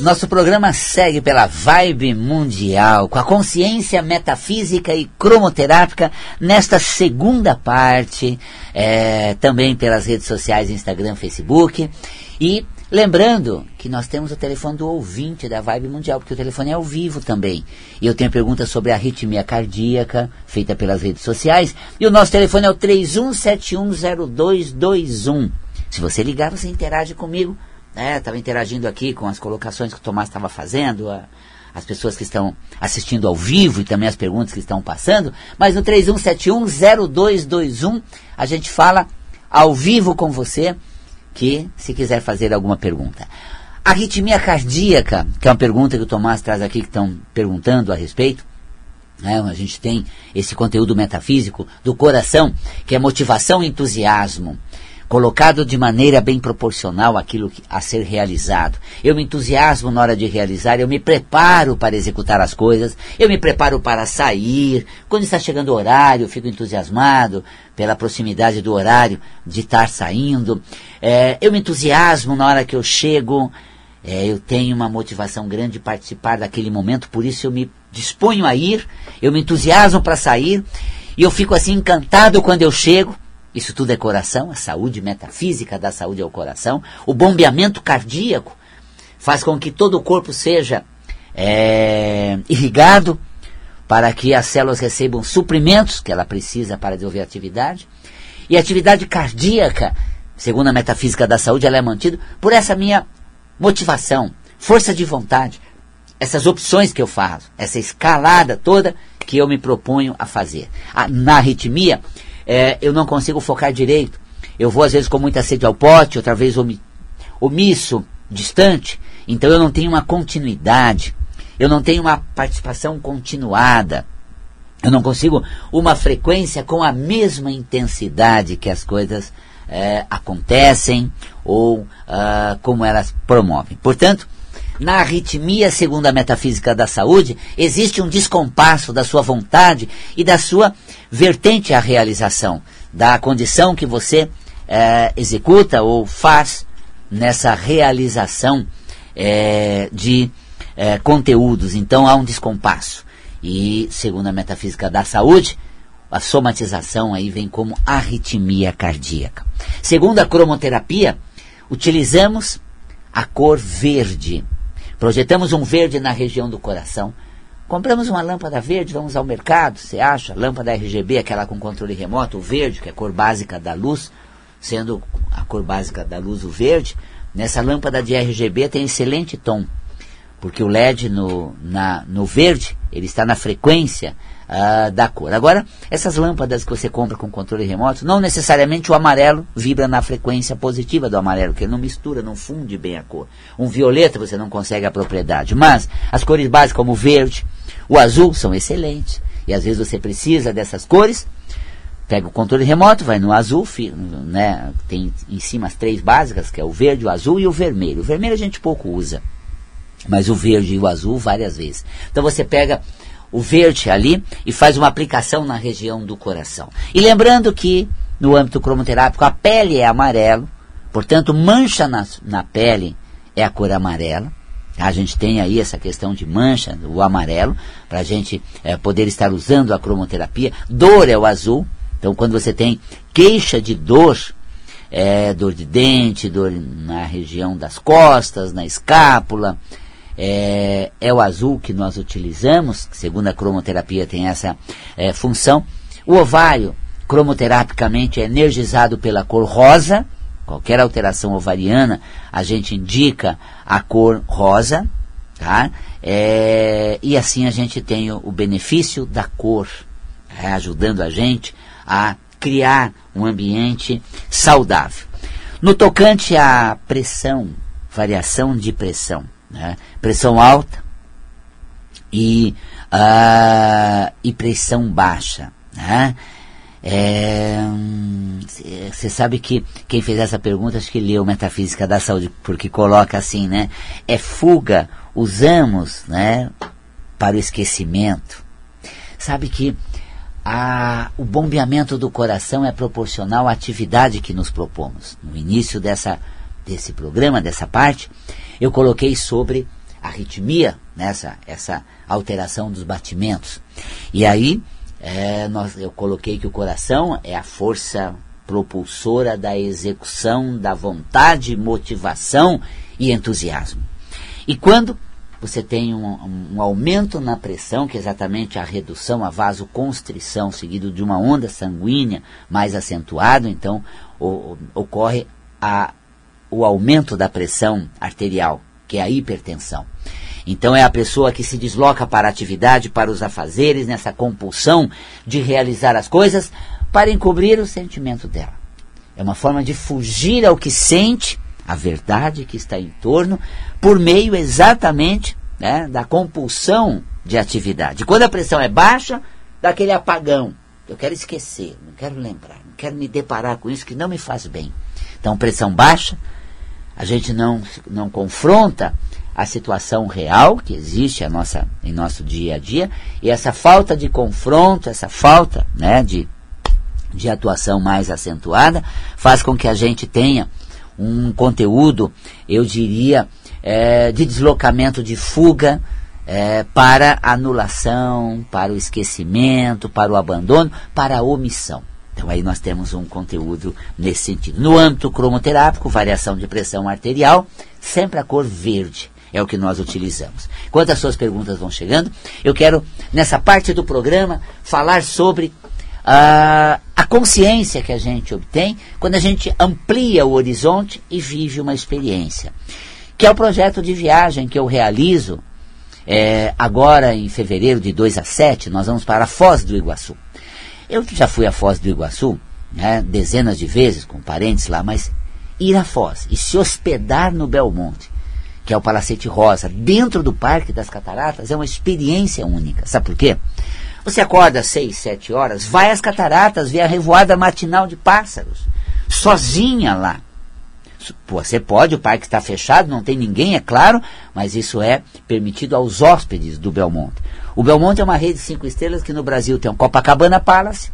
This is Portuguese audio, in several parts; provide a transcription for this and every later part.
Nosso programa segue pela vibe mundial, com a consciência metafísica e cromoterápica nesta segunda parte, é, também pelas redes sociais, Instagram, Facebook. E lembrando que nós temos o telefone do ouvinte da Vibe Mundial, porque o telefone é ao vivo também. E eu tenho perguntas sobre a arritmia cardíaca, feita pelas redes sociais. E o nosso telefone é o 31710221. Se você ligar, você interage comigo Estava né, interagindo aqui com as colocações que o Tomás estava fazendo, a, as pessoas que estão assistindo ao vivo e também as perguntas que estão passando. Mas no 31710221 a gente fala ao vivo com você, que se quiser fazer alguma pergunta. Arritmia cardíaca, que é uma pergunta que o Tomás traz aqui, que estão perguntando a respeito. É, a gente tem esse conteúdo metafísico do coração, que é motivação e entusiasmo colocado de maneira bem proporcional àquilo a ser realizado. Eu me entusiasmo na hora de realizar, eu me preparo para executar as coisas, eu me preparo para sair. Quando está chegando o horário, eu fico entusiasmado pela proximidade do horário de estar saindo. É, eu me entusiasmo na hora que eu chego. É, eu tenho uma motivação grande de participar daquele momento, por isso eu me disponho a ir, eu me entusiasmo para sair, e eu fico assim encantado quando eu chego. Isso tudo é coração, a saúde metafísica da saúde é o coração. O bombeamento cardíaco faz com que todo o corpo seja é, irrigado para que as células recebam suprimentos que ela precisa para desenvolver atividade. E a atividade cardíaca, segundo a metafísica da saúde, ela é mantida por essa minha motivação, força de vontade, essas opções que eu faço, essa escalada toda que eu me proponho a fazer. A, na arritmia, é, eu não consigo focar direito. Eu vou às vezes com muita sede ao pote, outra vez omisso, distante. Então eu não tenho uma continuidade. Eu não tenho uma participação continuada. Eu não consigo uma frequência com a mesma intensidade que as coisas é, acontecem ou uh, como elas promovem. Portanto, na arritmia, segundo a metafísica da saúde, existe um descompasso da sua vontade e da sua vertente à realização, da condição que você é, executa ou faz nessa realização é, de é, conteúdos. Então há um descompasso. E, segundo a metafísica da saúde, a somatização aí vem como arritmia cardíaca. Segundo a cromoterapia, utilizamos a cor verde Projetamos um verde na região do coração. Compramos uma lâmpada verde, vamos ao mercado, você acha? Lâmpada RGB, aquela com controle remoto, o verde, que é a cor básica da luz, sendo a cor básica da luz o verde. Nessa lâmpada de RGB tem excelente tom, porque o LED no, na, no verde, ele está na frequência uh, da cor. Agora, essas lâmpadas que você compra com controle remoto, não necessariamente o amarelo vibra na frequência positiva do amarelo, que ele não mistura, não funde bem a cor. Um violeta você não consegue a propriedade, mas as cores básicas como o verde, o azul são excelentes. E às vezes você precisa dessas cores, pega o controle remoto, vai no azul, né, tem em cima as três básicas, que é o verde, o azul e o vermelho. O vermelho a gente pouco usa, mas o verde e o azul várias vezes. Então você pega o verde ali e faz uma aplicação na região do coração. E lembrando que no âmbito cromoterápico a pele é amarelo, portanto mancha na, na pele é a cor amarela. A gente tem aí essa questão de mancha, o amarelo, para a gente é, poder estar usando a cromoterapia. Dor é o azul. Então, quando você tem queixa de dor, é, dor de dente, dor na região das costas, na escápula, é, é o azul que nós utilizamos, que segundo a cromoterapia tem essa é, função. O ovário, cromoterapicamente, é energizado pela cor rosa. Qualquer alteração ovariana, a gente indica a cor rosa, tá? É, e assim a gente tem o, o benefício da cor, é, ajudando a gente a criar um ambiente saudável. No tocante à pressão, variação de pressão, né? pressão alta e, uh, e pressão baixa. Né? Você é, sabe que quem fez essa pergunta acho que leu Metafísica da Saúde, porque coloca assim, né? É fuga, usamos né, para o esquecimento. Sabe que a, o bombeamento do coração é proporcional à atividade que nos propomos. No início dessa, desse programa, dessa parte, eu coloquei sobre arritmia, nessa essa alteração dos batimentos. E aí é, nós, eu coloquei que o coração é a força propulsora da execução, da vontade, motivação e entusiasmo. E quando você tem um, um, aumento na pressão, que é exatamente a redução, a vasoconstrição, seguido de uma onda sanguínea mais acentuado, então o, ocorre a, o aumento da pressão arterial, que é a hipertensão. Então é a pessoa que se desloca para a atividade, para os afazeres, nessa compulsão de realizar as coisas para encobrir o sentimento dela. É uma forma de fugir ao que sente, a verdade que está em torno, por meio exatamente né, da compulsão de atividade. Quando a pressão é baixa, dá aquele apagão. Eu quero esquecer, não quero lembrar, não quero me deparar com isso que não me faz bem. Então, pressão baixa, a gente não, não confronta a situação real que existe a nossa, em nosso dia a dia, e essa falta de confronto, essa falta né, de, de atuação mais acentuada, faz com que a gente tenha um conteúdo, eu diria, é, de deslocamento de fuga é, para anulação, para o esquecimento, para o abandono, para a omissão. Então aí nós temos um conteúdo nesse sentido. No âmbito cromoterápico, variação de pressão arterial, sempre a cor verde é o que nós utilizamos. Enquanto as suas perguntas vão chegando, eu quero, nessa parte do programa, falar sobre uh, a consciência que a gente obtém quando a gente amplia o horizonte e vive uma experiência. Que é o projeto de viagem que eu realizo é, agora em fevereiro de 2 a 7, nós vamos para a Foz do Iguaçu. Eu já fui à Foz do Iguaçu né, dezenas de vezes com parentes lá, mas ir à Foz e se hospedar no Belmonte que é o Palacete Rosa, dentro do Parque das Cataratas, é uma experiência única. Sabe por quê? Você acorda às seis, sete horas, vai às cataratas, vê a revoada matinal de pássaros, sozinha lá. Você pode, o parque está fechado, não tem ninguém, é claro, mas isso é permitido aos hóspedes do Belmonte. O Belmonte é uma rede de cinco estrelas que no Brasil tem o Copacabana Palace,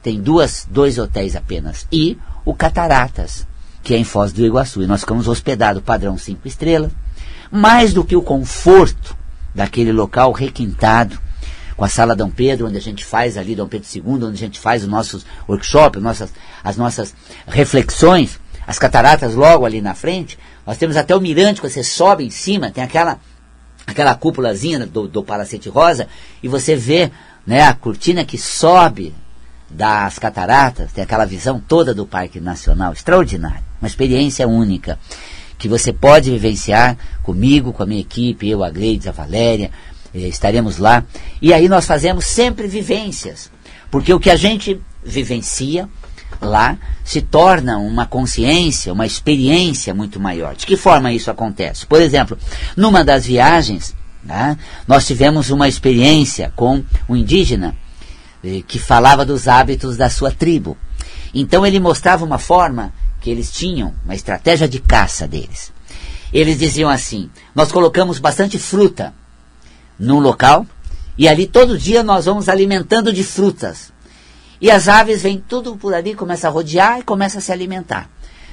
tem duas, dois hotéis apenas, e o Cataratas, que é em Foz do Iguaçu. E nós ficamos hospedados padrão cinco estrelas, mais do que o conforto daquele local requintado, com a sala Dom Pedro, onde a gente faz ali, Dom Pedro II, onde a gente faz os nossos workshops, nossas, as nossas reflexões, as cataratas logo ali na frente. Nós temos até o mirante, que você sobe em cima, tem aquela, aquela cúpulazinha do, do Palacete Rosa, e você vê né, a cortina que sobe das cataratas, tem aquela visão toda do Parque Nacional, extraordinário, uma experiência única que você pode vivenciar comigo, com a minha equipe, eu, a Gleides, a Valéria, eh, estaremos lá. E aí nós fazemos sempre vivências, porque o que a gente vivencia lá se torna uma consciência, uma experiência muito maior. De que forma isso acontece? Por exemplo, numa das viagens, né, nós tivemos uma experiência com um indígena eh, que falava dos hábitos da sua tribo. Então ele mostrava uma forma que eles tinham, uma estratégia de caça deles. Eles diziam assim: nós colocamos bastante fruta num local e ali todo dia nós vamos alimentando de frutas. E as aves vêm tudo por ali, começa a rodear e começa a se alimentar.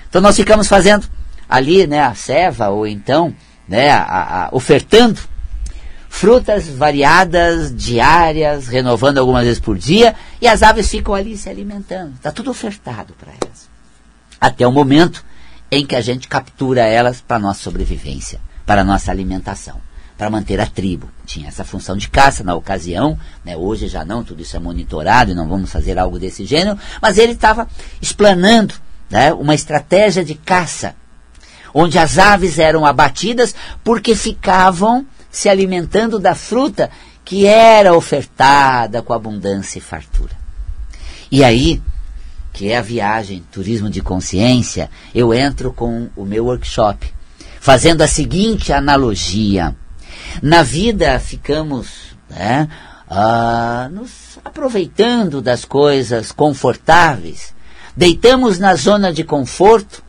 Então nós ficamos fazendo ali, né, a ceva ou então, né, a, a, ofertando frutas variadas, diárias, renovando algumas vezes por dia, e as aves ficam ali se alimentando. Está tudo ofertado para elas até o momento em que a gente captura elas para nossa sobrevivência, para nossa alimentação, para manter a tribo. Tinha essa função de caça na ocasião, né? hoje já não, tudo isso é monitorado e não vamos fazer algo desse gênero, mas ele estava explanando né, uma estratégia de caça, onde as aves eram abatidas porque ficavam se alimentando da fruta que era ofertada com abundância e fartura. E aí, que é a viagem Turismo de Consciência, eu entro com o meu workshop, fazendo a seguinte analogia. Na vida ficamos né, uh, nos aproveitando das coisas confortáveis, deitamos na zona de conforto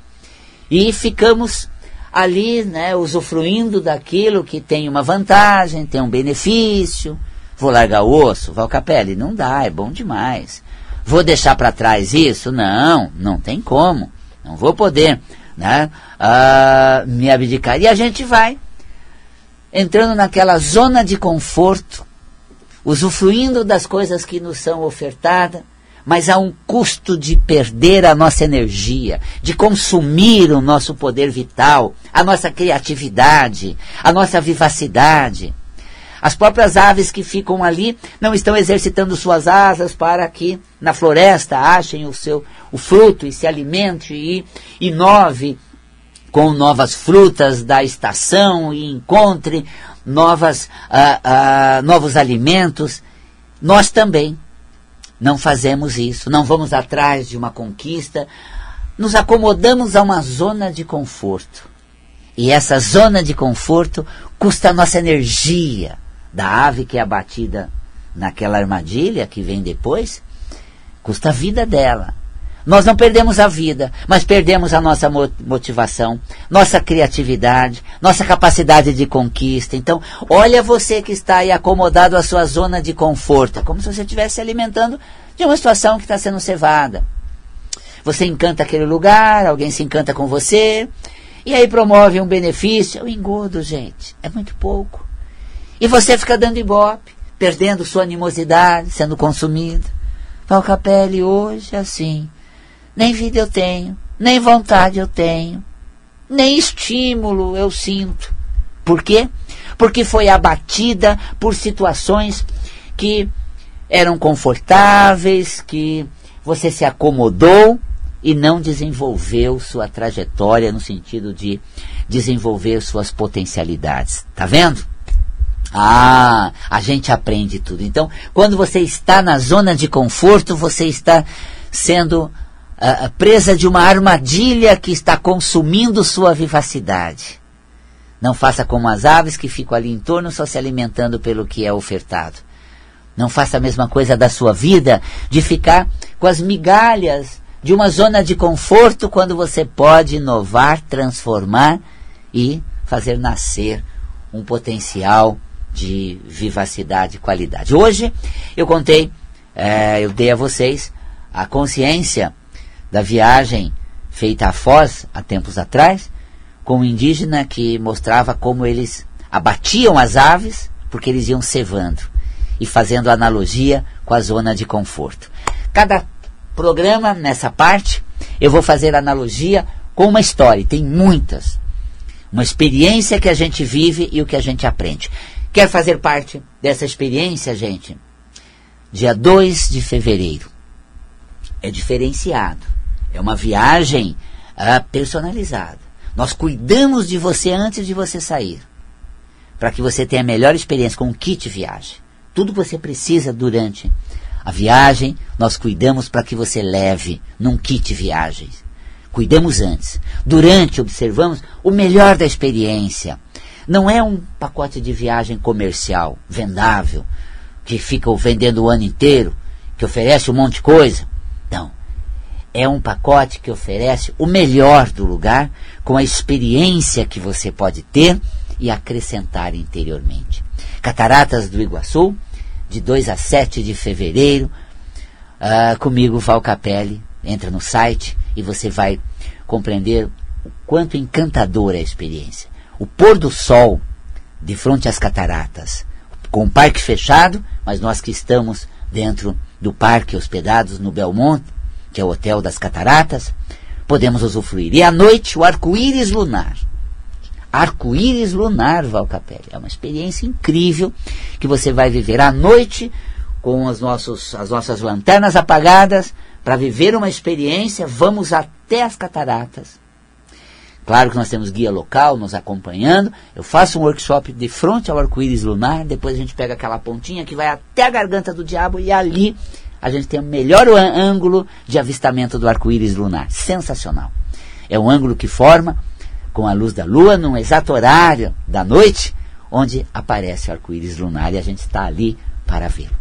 e ficamos ali, né, usufruindo daquilo que tem uma vantagem, tem um benefício. Vou largar o osso, Valcapelli, não dá, é bom demais. Vou deixar para trás isso? Não, não tem como. Não vou poder né, uh, me abdicar. E a gente vai entrando naquela zona de conforto, usufruindo das coisas que nos são ofertadas, mas há um custo de perder a nossa energia, de consumir o nosso poder vital, a nossa criatividade, a nossa vivacidade. As próprias aves que ficam ali não estão exercitando suas asas para que na floresta achem o seu o fruto e se alimente e inove com novas frutas da estação e encontre novas, uh, uh, novos alimentos. Nós também não fazemos isso, não vamos atrás de uma conquista, nos acomodamos a uma zona de conforto. E essa zona de conforto custa a nossa energia da ave que é abatida naquela armadilha que vem depois, custa a vida dela. Nós não perdemos a vida, mas perdemos a nossa motivação, nossa criatividade, nossa capacidade de conquista. Então, olha você que está aí acomodado à sua zona de conforto, é como se você estivesse se alimentando de uma situação que está sendo cevada. Você encanta aquele lugar, alguém se encanta com você, e aí promove um benefício. O engodo, gente, é muito pouco. E você fica dando ibope, perdendo sua animosidade, sendo consumido. Valcapelli hoje é assim. Nem vida eu tenho, nem vontade eu tenho, nem estímulo eu sinto. Por quê? Porque foi abatida por situações que eram confortáveis, que você se acomodou e não desenvolveu sua trajetória no sentido de desenvolver suas potencialidades. Tá vendo? Ah, a gente aprende tudo. Então, quando você está na zona de conforto, você está sendo uh, presa de uma armadilha que está consumindo sua vivacidade. Não faça como as aves que ficam ali em torno só se alimentando pelo que é ofertado. Não faça a mesma coisa da sua vida, de ficar com as migalhas de uma zona de conforto quando você pode inovar, transformar e fazer nascer um potencial de vivacidade e qualidade. Hoje eu contei, é, eu dei a vocês a consciência da viagem feita a Foz há tempos atrás, com um indígena que mostrava como eles abatiam as aves porque eles iam cevando e fazendo analogia com a zona de conforto. Cada programa nessa parte eu vou fazer analogia com uma história, tem muitas. Uma experiência que a gente vive e o que a gente aprende. Quer fazer parte dessa experiência, gente? Dia 2 de fevereiro. É diferenciado. É uma viagem uh, personalizada. Nós cuidamos de você antes de você sair. Para que você tenha a melhor experiência com o kit viagem. Tudo que você precisa durante a viagem, nós cuidamos para que você leve num kit viagens. Cuidamos antes. Durante, observamos o melhor da experiência. Não é um pacote de viagem comercial, vendável, que fica vendendo o ano inteiro, que oferece um monte de coisa. Não é um pacote que oferece o melhor do lugar com a experiência que você pode ter e acrescentar interiormente. Cataratas do Iguaçu, de 2 a 7 de fevereiro, uh, comigo, Val Capelli. Entra no site e você vai compreender o quanto encantadora é a experiência. O pôr do sol de frente às cataratas, com o parque fechado, mas nós que estamos dentro do parque hospedados no Belmonte, que é o Hotel das Cataratas, podemos usufruir. E à noite, o arco-íris lunar. Arco-íris lunar, Valcapelli. É uma experiência incrível que você vai viver à noite com os nossos, as nossas lanternas apagadas para viver uma experiência. Vamos até as cataratas. Claro que nós temos guia local nos acompanhando. Eu faço um workshop de frente ao arco-íris lunar. Depois a gente pega aquela pontinha que vai até a garganta do diabo e ali a gente tem o melhor ângulo de avistamento do arco-íris lunar. Sensacional. É um ângulo que forma com a luz da lua num exato horário da noite, onde aparece o arco-íris lunar e a gente está ali para vê-lo.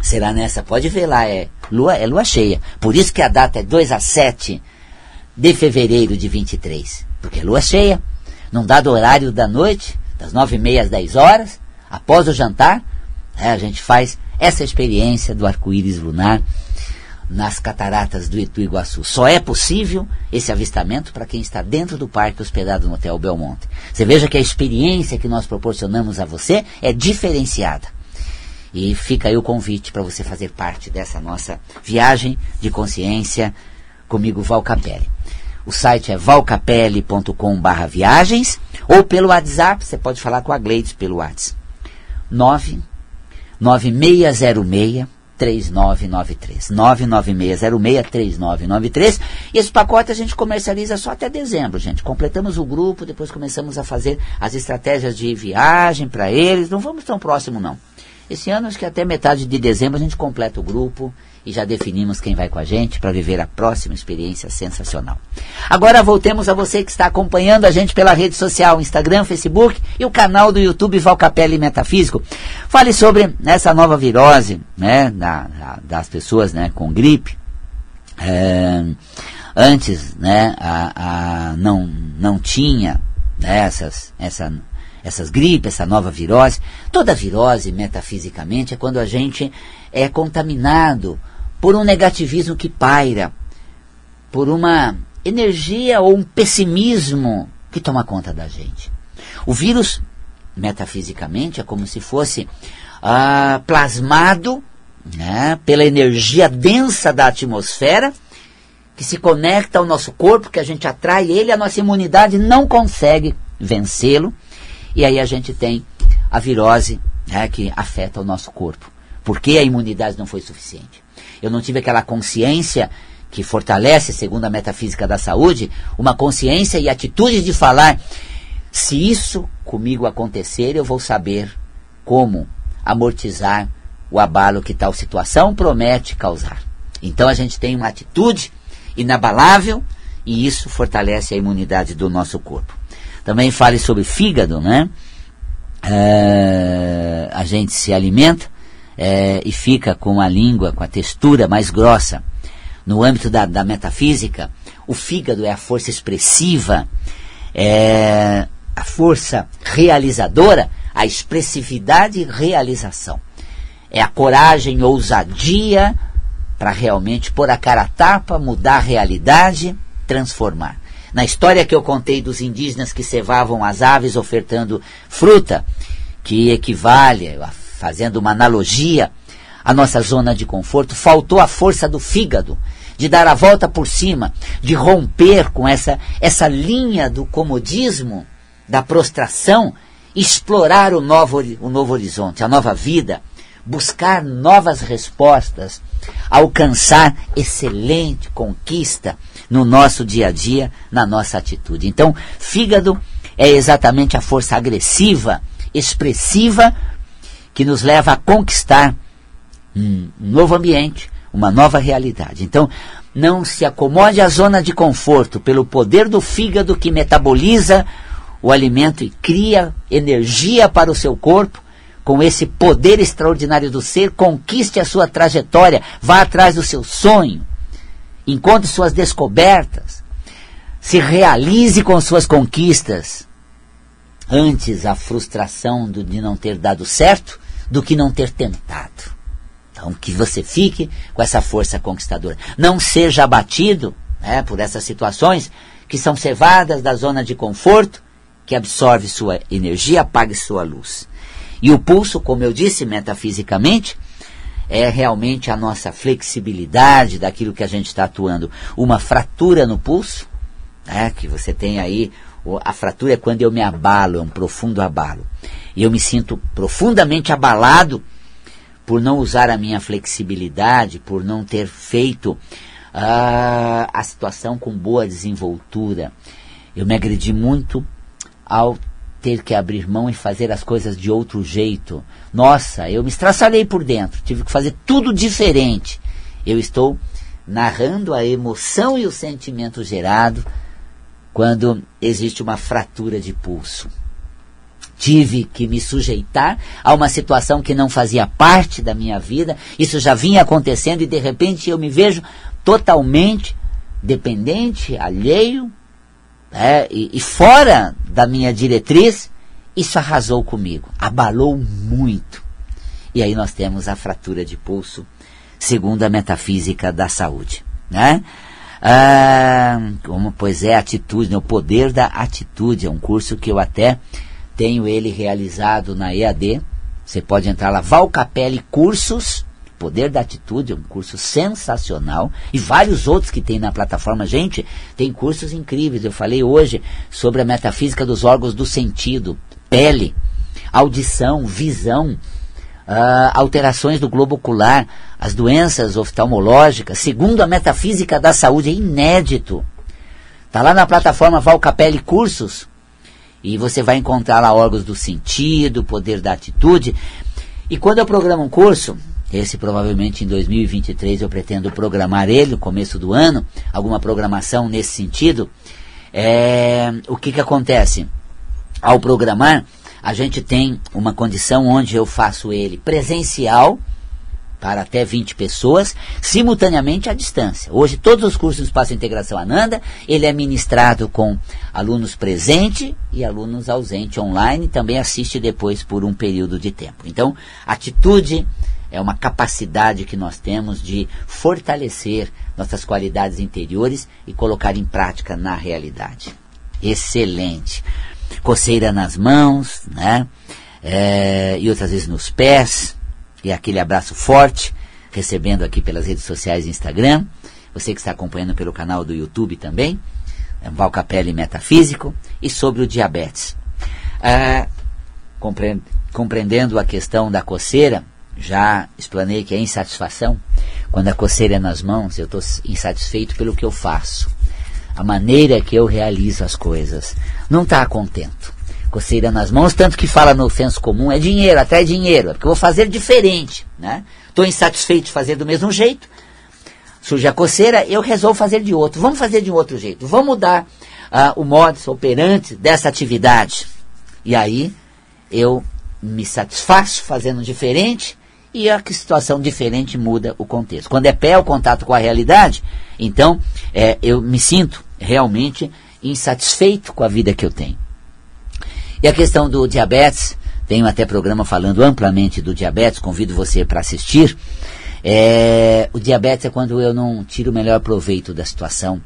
Será nessa? Pode ver lá, é lua, é lua cheia. Por isso que a data é 2 a 7 de fevereiro de 23. Porque é lua cheia, num dado horário da noite, das 9 e meia às 10 horas, após o jantar, é, a gente faz essa experiência do arco-íris lunar nas cataratas do, do Iguaçu. Só é possível esse avistamento para quem está dentro do parque hospedado no Hotel Belmonte. Você veja que a experiência que nós proporcionamos a você é diferenciada. E fica aí o convite para você fazer parte dessa nossa viagem de consciência comigo, Val Capelli. O site é valcapelli.com.br viagens ou pelo WhatsApp, você pode falar com a Gleides pelo WhatsApp. 9 9606 3993. 996063993. E esse pacote a gente comercializa só até dezembro, gente. Completamos o grupo, depois começamos a fazer as estratégias de viagem para eles. Não vamos tão próximo, não. Esse ano, acho que até metade de dezembro, a gente completa o grupo e já definimos quem vai com a gente para viver a próxima experiência sensacional. Agora voltemos a você que está acompanhando a gente pela rede social, Instagram, Facebook e o canal do YouTube Valcapelli Metafísico. Fale sobre essa nova virose né, da, da, das pessoas né, com gripe. É, antes né, a, a, não, não tinha né, essas, essa essas gripes, essa nova virose. Toda virose, metafisicamente, é quando a gente é contaminado por um negativismo que paira, por uma energia ou um pessimismo que toma conta da gente. O vírus, metafisicamente, é como se fosse ah, plasmado né, pela energia densa da atmosfera que se conecta ao nosso corpo, que a gente atrai ele, a nossa imunidade não consegue vencê-lo e aí a gente tem a virose né, que afeta o nosso corpo. Porque a imunidade não foi suficiente. Eu não tive aquela consciência que fortalece, segundo a metafísica da saúde, uma consciência e atitude de falar: se isso comigo acontecer, eu vou saber como amortizar o abalo que tal situação promete causar. Então a gente tem uma atitude inabalável e isso fortalece a imunidade do nosso corpo. Também fale sobre fígado, né? É, a gente se alimenta é, e fica com a língua, com a textura mais grossa. No âmbito da, da metafísica, o fígado é a força expressiva, é a força realizadora, a expressividade e realização. É a coragem, ousadia para realmente pôr a cara a tapa, mudar a realidade, transformar. Na história que eu contei dos indígenas que cevavam as aves ofertando fruta, que equivale, fazendo uma analogia à nossa zona de conforto, faltou a força do fígado de dar a volta por cima, de romper com essa, essa linha do comodismo, da prostração, explorar o novo, o novo horizonte, a nova vida, buscar novas respostas, alcançar excelente conquista no nosso dia a dia, na nossa atitude. Então, fígado é exatamente a força agressiva, expressiva, que nos leva a conquistar um novo ambiente, uma nova realidade. Então, não se acomode à zona de conforto pelo poder do fígado que metaboliza o alimento e cria energia para o seu corpo. Com esse poder extraordinário do ser, conquiste a sua trajetória, vá atrás do seu sonho encontre suas descobertas, se realize com suas conquistas. Antes a frustração do, de não ter dado certo do que não ter tentado. Então, que você fique com essa força conquistadora. Não seja abatido né, por essas situações que são cevadas da zona de conforto, que absorve sua energia, apague sua luz. E o pulso, como eu disse metafisicamente, é realmente a nossa flexibilidade daquilo que a gente está atuando. Uma fratura no pulso, né, que você tem aí, a fratura é quando eu me abalo, é um profundo abalo. E eu me sinto profundamente abalado por não usar a minha flexibilidade, por não ter feito uh, a situação com boa desenvoltura. Eu me agredi muito ao ter que abrir mão e fazer as coisas de outro jeito. Nossa, eu me estraçalhei por dentro, tive que fazer tudo diferente. Eu estou narrando a emoção e o sentimento gerado quando existe uma fratura de pulso. Tive que me sujeitar a uma situação que não fazia parte da minha vida, isso já vinha acontecendo e de repente eu me vejo totalmente dependente, alheio é, e, e fora da minha diretriz, isso arrasou comigo, abalou muito. E aí nós temos a fratura de pulso segundo a metafísica da saúde. Né? Ah, como, pois é, atitude, né? o poder da atitude, é um curso que eu até tenho ele realizado na EAD. Você pode entrar lá, Valcapelli Cursos, Poder da Atitude, um curso sensacional, e vários outros que tem na plataforma. Gente, tem cursos incríveis. Eu falei hoje sobre a metafísica dos órgãos do sentido, pele, audição, visão, uh, alterações do globo ocular, as doenças oftalmológicas, segundo a metafísica da saúde, é inédito. Está lá na plataforma Valcapelli Cursos, e você vai encontrar lá órgãos do sentido, poder da atitude. E quando eu programo um curso, esse provavelmente em 2023 eu pretendo programar ele, no começo do ano, alguma programação nesse sentido. É, o que, que acontece? Ao programar, a gente tem uma condição onde eu faço ele presencial, para até 20 pessoas, simultaneamente à distância. Hoje, todos os cursos do Espaço Integração Ananda, ele é ministrado com alunos presentes e alunos ausentes online, também assiste depois por um período de tempo. Então, atitude é uma capacidade que nós temos de fortalecer nossas qualidades interiores e colocar em prática na realidade. Excelente. Coceira nas mãos, né? É, e outras vezes nos pés, e aquele abraço forte, recebendo aqui pelas redes sociais e Instagram. Você que está acompanhando pelo canal do YouTube também, é Val Capelli Metafísico, e sobre o diabetes. Ah, compreendendo a questão da coceira, já explanei que é insatisfação. Quando a coceira é nas mãos, eu estou insatisfeito pelo que eu faço. A maneira que eu realizo as coisas. Não está contento coceira nas mãos, tanto que fala no senso comum, é dinheiro, até dinheiro, é porque eu vou fazer diferente, né? Estou insatisfeito de fazer do mesmo jeito, surge a coceira, eu resolvo fazer de outro. Vamos fazer de outro jeito, vamos mudar uh, o modus operandi dessa atividade. E aí eu me satisfaço fazendo diferente e a situação diferente muda o contexto. Quando é pé o contato com a realidade, então é, eu me sinto realmente insatisfeito com a vida que eu tenho. E a questão do diabetes, tenho até programa falando amplamente do diabetes, convido você para assistir. É, o diabetes é quando eu não tiro o melhor proveito da situação.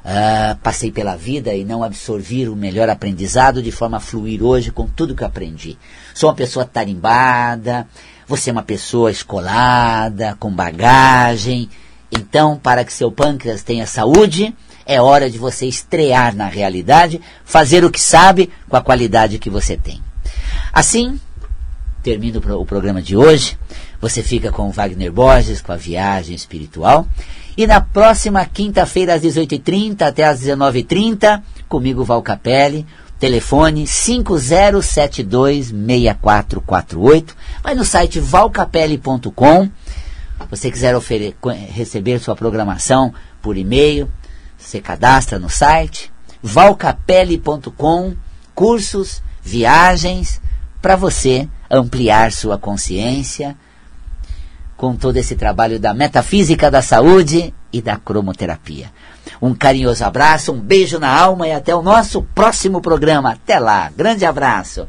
Uh, passei pela vida e não absorvi o melhor aprendizado de forma a fluir hoje com tudo que aprendi. Sou uma pessoa tarimbada, você é uma pessoa escolada, com bagagem. Então, para que seu pâncreas tenha saúde, é hora de você estrear na realidade, fazer o que sabe com a qualidade que você tem. Assim, termino o programa de hoje. Você fica com o Wagner Borges, com a viagem espiritual. E na próxima quinta-feira, às 18h30 até às 19h30, comigo Val Capelli, telefone 50726448. Vai no site valcapelli.com. Você quiser receber sua programação por e-mail, você cadastra no site valcapelli.com, cursos, viagens, para você ampliar sua consciência com todo esse trabalho da metafísica da saúde e da cromoterapia. Um carinhoso abraço, um beijo na alma e até o nosso próximo programa. Até lá, grande abraço.